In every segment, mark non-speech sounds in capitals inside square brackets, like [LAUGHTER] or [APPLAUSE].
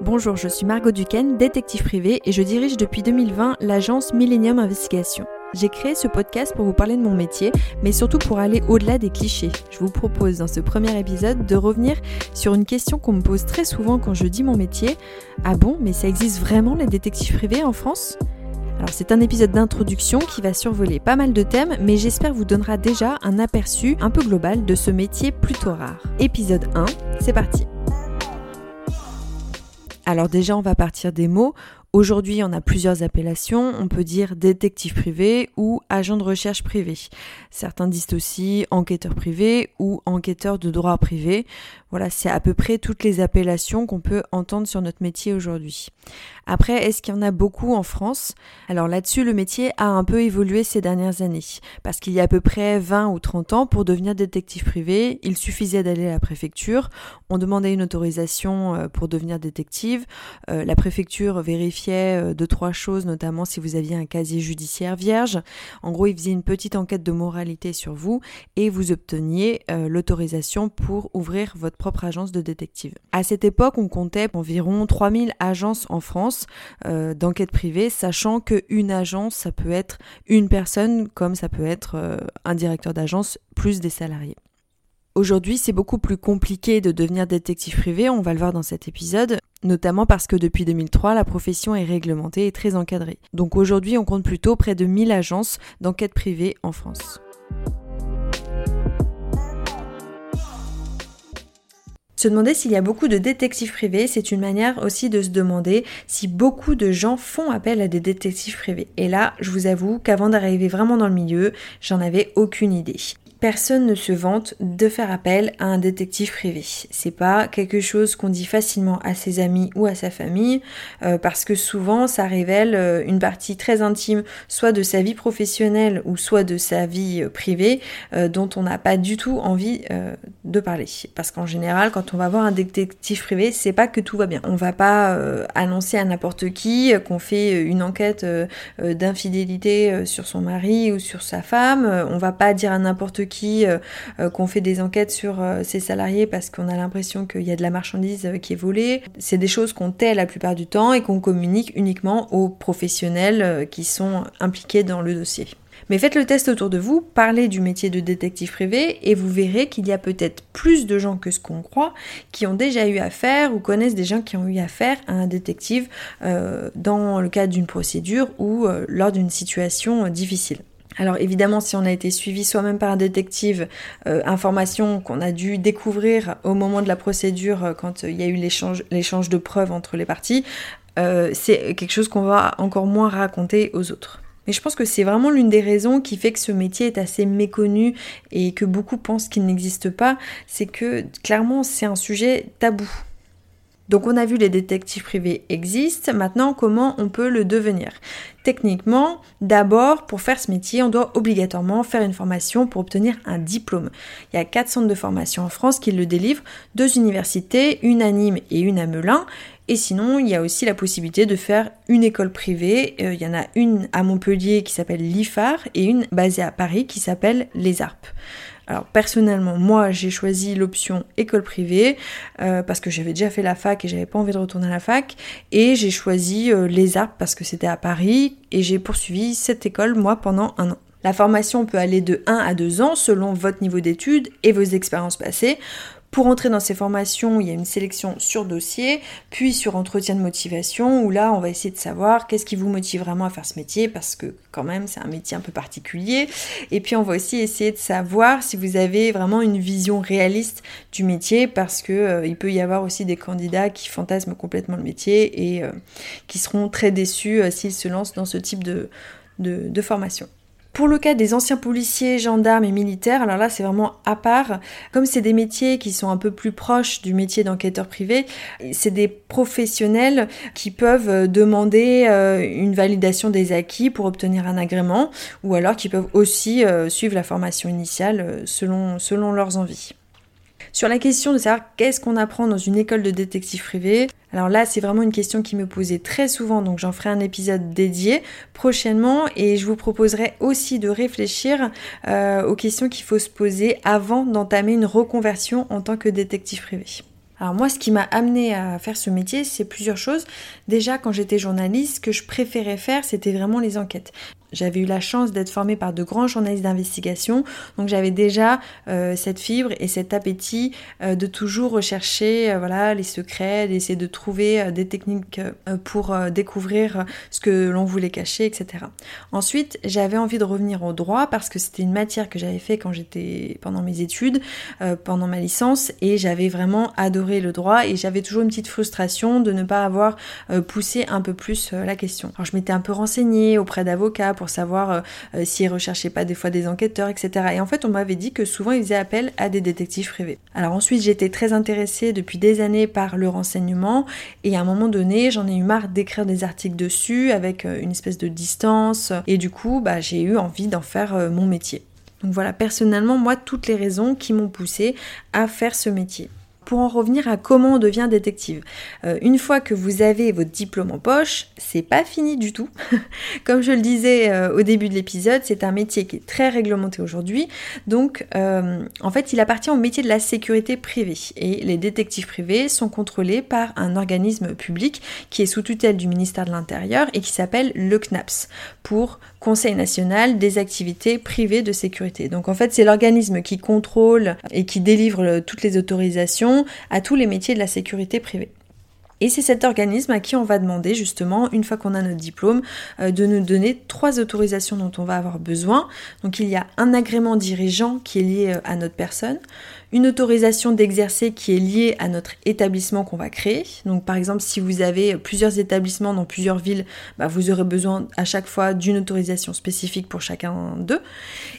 Bonjour, je suis Margot Duquesne, détective privée et je dirige depuis 2020 l'agence Millennium Investigation. J'ai créé ce podcast pour vous parler de mon métier, mais surtout pour aller au-delà des clichés. Je vous propose dans ce premier épisode de revenir sur une question qu'on me pose très souvent quand je dis mon métier. Ah bon, mais ça existe vraiment les détectives privés en France? Alors c'est un épisode d'introduction qui va survoler pas mal de thèmes, mais j'espère vous donnera déjà un aperçu un peu global de ce métier plutôt rare. Épisode 1, c'est parti. Alors déjà on va partir des mots. Aujourd'hui, on a plusieurs appellations. On peut dire détective privé ou agent de recherche privé. Certains disent aussi enquêteur privé ou enquêteur de droit privé. Voilà, c'est à peu près toutes les appellations qu'on peut entendre sur notre métier aujourd'hui. Après, est-ce qu'il y en a beaucoup en France? Alors là-dessus, le métier a un peu évolué ces dernières années. Parce qu'il y a à peu près 20 ou 30 ans, pour devenir détective privé, il suffisait d'aller à la préfecture. On demandait une autorisation euh, pour devenir détective. Euh, la préfecture vérifiait euh, deux, trois choses, notamment si vous aviez un casier judiciaire vierge. En gros, il faisait une petite enquête de moralité sur vous et vous obteniez l'autorisation pour ouvrir votre propre agence de détective. À cette époque, on comptait environ 3000 agences en France euh, d'enquête privée, sachant qu'une agence, ça peut être une personne comme ça peut être euh, un directeur d'agence plus des salariés. Aujourd'hui, c'est beaucoup plus compliqué de devenir détective privé, on va le voir dans cet épisode, notamment parce que depuis 2003, la profession est réglementée et très encadrée. Donc aujourd'hui, on compte plutôt près de 1000 agences d'enquête privée en France. Se demander s'il y a beaucoup de détectives privés, c'est une manière aussi de se demander si beaucoup de gens font appel à des détectives privés. Et là, je vous avoue qu'avant d'arriver vraiment dans le milieu, j'en avais aucune idée personne ne se vante de faire appel à un détective privé. C'est pas quelque chose qu'on dit facilement à ses amis ou à sa famille, euh, parce que souvent ça révèle euh, une partie très intime, soit de sa vie professionnelle ou soit de sa vie euh, privée, dont on n'a pas du tout envie de parler. Parce qu'en général, quand on va voir un détective privé, c'est pas que tout va bien. On va pas annoncer à n'importe qui qu'on fait une enquête d'infidélité sur son mari ou sur sa femme. On va pas dire à n'importe qui, euh, euh, qu'on fait des enquêtes sur euh, ses salariés parce qu'on a l'impression qu'il y a de la marchandise qui est volée. C'est des choses qu'on tait la plupart du temps et qu'on communique uniquement aux professionnels qui sont impliqués dans le dossier. Mais faites le test autour de vous, parlez du métier de détective privé et vous verrez qu'il y a peut-être plus de gens que ce qu'on croit qui ont déjà eu affaire ou connaissent des gens qui ont eu affaire à un détective dans le cadre d'une procédure ou lors d'une situation difficile. Alors évidemment, si on a été suivi soi-même par un détective, euh, information qu'on a dû découvrir au moment de la procédure euh, quand euh, il y a eu l'échange de preuves entre les parties, c'est quelque chose qu'on va encore moins raconter aux autres. Mais je pense que c'est vraiment l'une des raisons qui fait que ce métier est assez méconnu et que beaucoup pensent qu'il n'existe pas, c'est que clairement c'est un sujet tabou. Donc on a vu les détectives privés existent, maintenant comment on peut le devenir? Techniquement, d'abord pour faire ce métier, on doit obligatoirement faire une formation pour obtenir un diplôme. Il y a quatre centres de formation en France qui le délivrent, deux universités, une à Nîmes et une à Melun. Et sinon, il y a aussi la possibilité de faire une école privée. Euh, il y en a une à Montpellier qui s'appelle l'IFAR et une basée à Paris qui s'appelle Les Arpes. Alors personnellement, moi j'ai choisi l'option école privée euh, parce que j'avais déjà fait la fac et j'avais pas envie de retourner à la fac. Et j'ai choisi euh, les arts parce que c'était à Paris et j'ai poursuivi cette école moi pendant un an. La formation peut aller de 1 à 2 ans selon votre niveau d'études et vos expériences passées. Pour entrer dans ces formations, il y a une sélection sur dossier, puis sur entretien de motivation, où là, on va essayer de savoir qu'est-ce qui vous motive vraiment à faire ce métier, parce que quand même, c'est un métier un peu particulier. Et puis, on va aussi essayer de savoir si vous avez vraiment une vision réaliste du métier, parce que euh, peut y avoir aussi des candidats qui fantasment complètement le métier et euh, qui seront très déçus euh, s'ils se lancent dans ce type de formation. Pour le cas des anciens policiers, gendarmes et militaires, alors là c'est vraiment à part. Comme c'est des métiers qui sont un peu plus proches du métier d'enquêteur privé, c'est des professionnels qui peuvent euh, demander euh, une validation des acquis pour obtenir un agrément ou alors qui peuvent aussi euh, suivre la formation initiale selon, selon leurs envies. Sur la question de savoir qu'est-ce qu'on apprend dans une école de détective privé, alors là c'est vraiment une question qui me posait très souvent, donc j'en ferai un épisode dédié prochainement et je vous proposerai aussi de réfléchir euh, aux questions qu'il faut se poser avant d'entamer une reconversion en tant que détective privé. Alors moi, ce qui m'a amené à faire ce métier, c'est plusieurs choses. Déjà, quand j'étais journaliste, ce que je préférais faire, c'était vraiment les enquêtes. J'avais eu la chance d'être formée par de grands journalistes d'investigation, donc j'avais déjà euh, cette fibre et cet appétit euh, de toujours rechercher euh, voilà, les secrets, d'essayer de trouver des techniques pour découvrir ce que l'on voulait cacher, etc. Ensuite, j'avais envie de revenir au droit parce que c'était une matière que j'avais fait quand j'étais pendant mes études, pendant ma licence, et j'avais vraiment adoré le droit et j'avais toujours une petite frustration de ne pas avoir poussé un peu plus la question. Alors je m'étais un peu renseignée auprès d'avocats pour savoir euh, euh, s'ils recherchaient pas des fois des enquêteurs, etc. Et en fait, on m'avait dit que souvent ils faisaient appel à des détectives privés. Alors ensuite, j'étais très intéressée depuis des années par le renseignement et à un moment donné, j'en ai eu marre d'écrire des articles dessus avec euh, une espèce de distance et du coup, bah, j'ai eu envie d'en faire mon métier. Donc voilà, personnellement, moi, toutes les raisons qui m'ont poussé à faire ce métier pour en revenir à comment on devient détective. Euh, une fois que vous avez votre diplôme en poche, c'est pas fini du tout. [LAUGHS] Comme je le disais euh, au début de l'épisode, c'est un métier qui est très réglementé aujourd'hui. Donc, euh, en fait, il appartient au métier de la sécurité privée. Et les détectives privés sont contrôlés par un organisme public qui est sous tutelle du ministère de l'Intérieur et qui s'appelle le CNAPS pour Conseil national des activités privées de sécurité. Donc en fait, c'est l'organisme qui contrôle et qui délivre toutes les autorisations à tous les métiers de la sécurité privée. Et c'est cet organisme à qui on va demander justement, une fois qu'on a notre diplôme, euh, de nous donner trois autorisations dont on va avoir besoin. Donc il y a un agrément dirigeant qui est lié euh, à notre personne, une autorisation d'exercer qui est liée à notre établissement qu'on va créer. Donc par exemple, si vous avez plusieurs établissements dans plusieurs villes, bah, vous aurez besoin à chaque fois d'une autorisation spécifique pour chacun d'eux.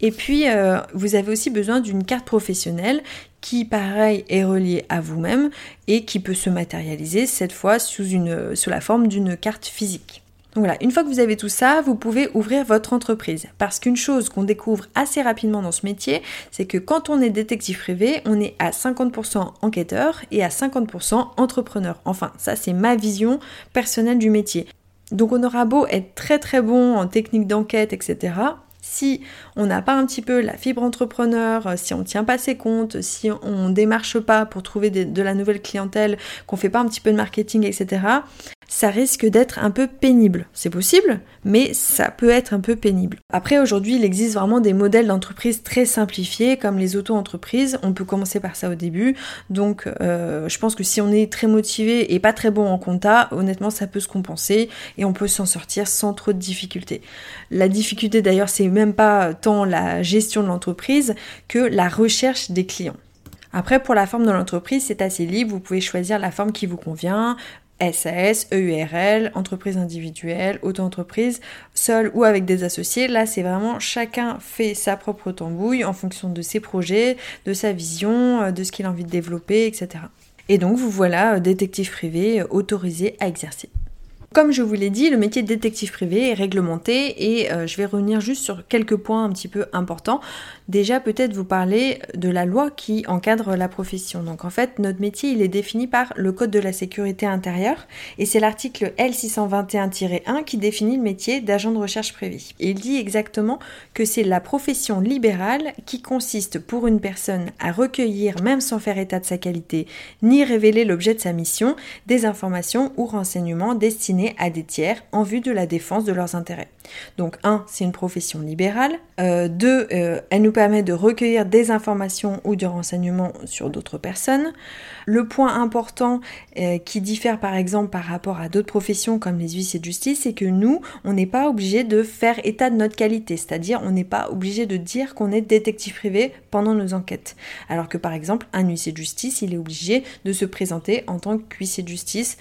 Et puis, euh, vous avez aussi besoin d'une carte professionnelle qui, pareil, est reliée à vous-même et qui peut se matérialiser cette fois sous, une, sous la forme d'une carte physique. Donc voilà, une fois que vous avez tout ça, vous pouvez ouvrir votre entreprise. Parce qu'une chose qu'on découvre assez rapidement dans ce métier, c'est que quand on est détective privé, on est à 50% enquêteur et à 50% entrepreneur. Enfin, ça c'est ma vision personnelle du métier. Donc on aura beau être très très bon en technique d'enquête, etc. Si on n'a pas un petit peu la fibre entrepreneur, si on ne tient pas ses comptes, si on ne démarche pas pour trouver de la nouvelle clientèle, qu'on fait pas un petit peu de marketing, etc., ça risque d'être un peu pénible. C'est possible, mais ça peut être un peu pénible. Après, aujourd'hui, il existe vraiment des modèles d'entreprise très simplifiés, comme les auto-entreprises. On peut commencer par ça au début. Donc, euh, je pense que si on est très motivé et pas très bon en compta, honnêtement, ça peut se compenser et on peut s'en sortir sans trop de difficultés. La difficulté, d'ailleurs, c'est même pas tant la gestion de l'entreprise que la recherche des clients. Après, pour la forme de l'entreprise, c'est assez libre, vous pouvez choisir la forme qui vous convient, SAS, EURL, entreprise individuelle, auto-entreprise, seul ou avec des associés. Là, c'est vraiment chacun fait sa propre tambouille en fonction de ses projets, de sa vision, euh, de ce qu'il a envie de développer, etc. Et donc, vous voilà euh, détective privé euh, autorisé à exercer. Comme je vous l'ai dit, le métier de détective privé est réglementé et je vais revenir juste sur quelques points un petit peu importants déjà peut-être vous parler de la loi qui encadre la profession. Donc en fait, notre métier, il est défini par le Code de la sécurité intérieure et c'est l'article L621-1 qui définit le métier d'agent de recherche privée. il dit exactement que c'est la profession libérale qui consiste pour une personne à recueillir, même sans faire état de sa qualité, ni révéler l'objet de sa mission, des informations ou renseignements destinés à des tiers en vue de la défense de leurs intérêts. Donc un, c'est une profession libérale. Euh, deux, euh, elle nous permet de recueillir des informations ou des renseignements sur d'autres personnes. Le point important euh, qui diffère par exemple par rapport à d'autres professions comme les huissiers de justice, c'est que nous, on n'est pas obligé de faire état de notre qualité, c'est-à-dire on n'est pas obligé de dire qu'on est détective privé pendant nos enquêtes. Alors que par exemple, un huissier de justice, il est obligé de se présenter en tant qu'huissier de justice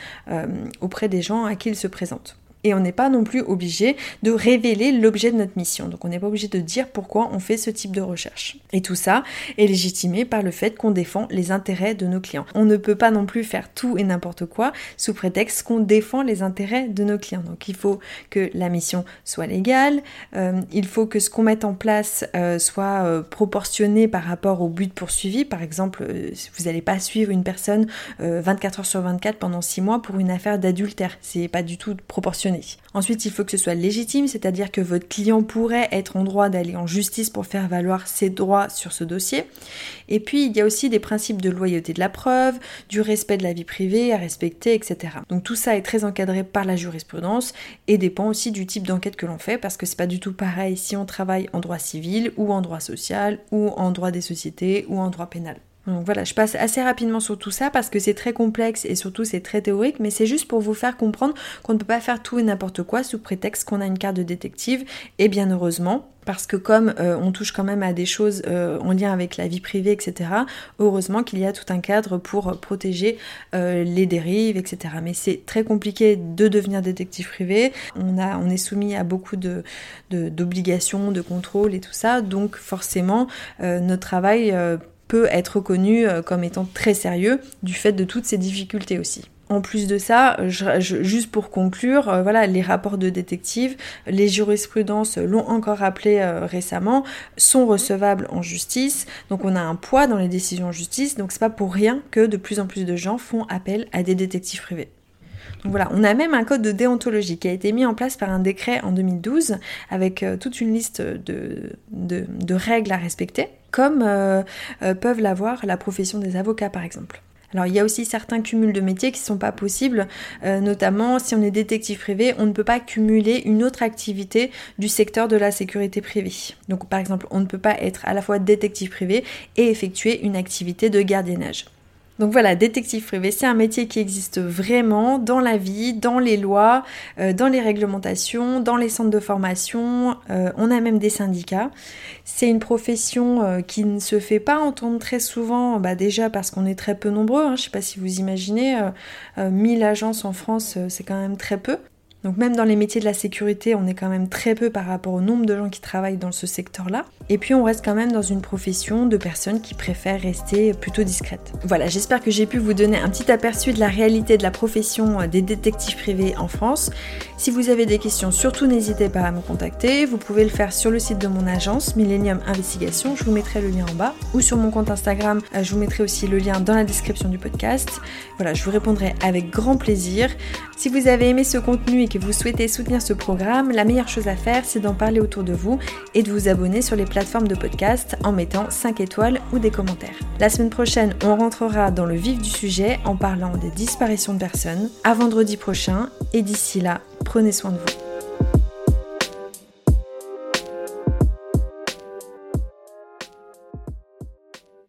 auprès des gens à qui il se présente. Et on n'est pas non plus obligé de révéler l'objet de notre mission. Donc on n'est pas obligé de dire pourquoi on fait ce type de recherche. Et tout ça est légitimé par le fait qu'on défend les intérêts de nos clients. On ne peut pas non plus faire tout et n'importe quoi sous prétexte qu'on défend les intérêts de nos clients. Donc il faut que la mission soit légale, euh, il faut que ce qu'on mette en place euh, soit euh, proportionné par rapport au but poursuivi. Par exemple, vous n'allez pas suivre une personne 24 heures sur 24 pendant 6 mois pour une affaire d'adultère. C'est pas du tout proportionné Ensuite, il faut que ce soit légitime, c'est-à-dire que votre client pourrait être en droit d'aller en justice pour faire valoir ses droits sur ce dossier. Et puis, il y a aussi des principes de loyauté de la preuve, du respect de la vie privée à respecter, etc. Donc tout ça est très encadré par la jurisprudence et dépend aussi du type d'enquête que l'on fait, parce que c'est pas du tout pareil si on travaille en droit civil ou en droit social ou en droit des sociétés ou en droit pénal. Voilà, je passe assez rapidement sur tout ça parce que c'est très complexe et surtout c'est très théorique, mais c'est juste pour vous faire comprendre qu'on ne peut pas faire tout et n'importe quoi sous prétexte qu'on a une carte de détective. Et bien heureusement, parce que comme euh, on touche quand même à des choses euh, en lien avec la vie privée, etc., heureusement qu'il y a tout un cadre pour protéger euh, les dérives, etc. Mais c'est très compliqué de devenir détective privé. On, est soumis à beaucoup de, d'obligations, de, contrôles et tout ça, donc forcément notre travail peut être reconnu euh, comme étant très sérieux du fait de toutes ces difficultés aussi. En plus de ça, juste pour conclure, euh, voilà, les rapports de détective, les jurisprudences l'ont encore rappelé euh, récemment, sont recevables en justice. Donc on a un poids dans les décisions en justice. Donc c'est pas pour rien que de plus en plus de gens font appel à des détectives privés. Voilà, on a même un code de déontologie qui a été mis en place par un décret en 2012 avec euh, toute une liste de, de, règles à respecter, comme euh, euh, peuvent l'avoir la profession des avocats par exemple. Alors il y a aussi certains cumuls de métiers qui ne sont pas possibles, notamment si on est détective privé, on ne peut pas cumuler une autre activité du secteur de la sécurité privée. Donc par exemple, on ne peut pas être à la fois détective privé et effectuer une activité de gardiennage. Donc voilà, détective privé, c'est un métier qui existe vraiment dans la vie, dans les lois, euh, dans les réglementations, dans les centres de formation. Euh, on a même des syndicats. C'est une profession euh, qui ne se fait pas entendre très souvent, bah déjà parce qu'on est très peu nombreux. Hein. je ne sais pas si vous imaginez, 1000 agences en France, c'est quand même très peu. Donc même dans les métiers de la sécurité, on est quand même très peu par rapport au nombre de gens qui travaillent dans ce secteur-là. Et puis on reste quand même dans une profession de personnes qui préfèrent rester plutôt discrètes. Voilà, j'espère que j'ai pu vous donner un petit aperçu de la réalité de la profession des détectives privés en France. Si vous avez des questions, surtout n'hésitez pas à me contacter. Vous pouvez le faire sur le site de mon agence Millennium Investigation, je vous mettrai le lien en bas, ou sur mon compte Instagram, euh, je vous mettrai aussi le lien dans la description du podcast. Voilà, je vous répondrai avec grand plaisir. Si vous avez aimé ce contenu que vous souhaitez soutenir ce programme, la meilleure chose à faire, c'est d'en parler autour de vous et de vous abonner sur les plateformes de podcast en mettant 5 étoiles ou des commentaires. La semaine prochaine, on rentrera dans le vif du sujet en parlant des disparitions de personnes. À vendredi prochain et d'ici là, prenez soin de vous.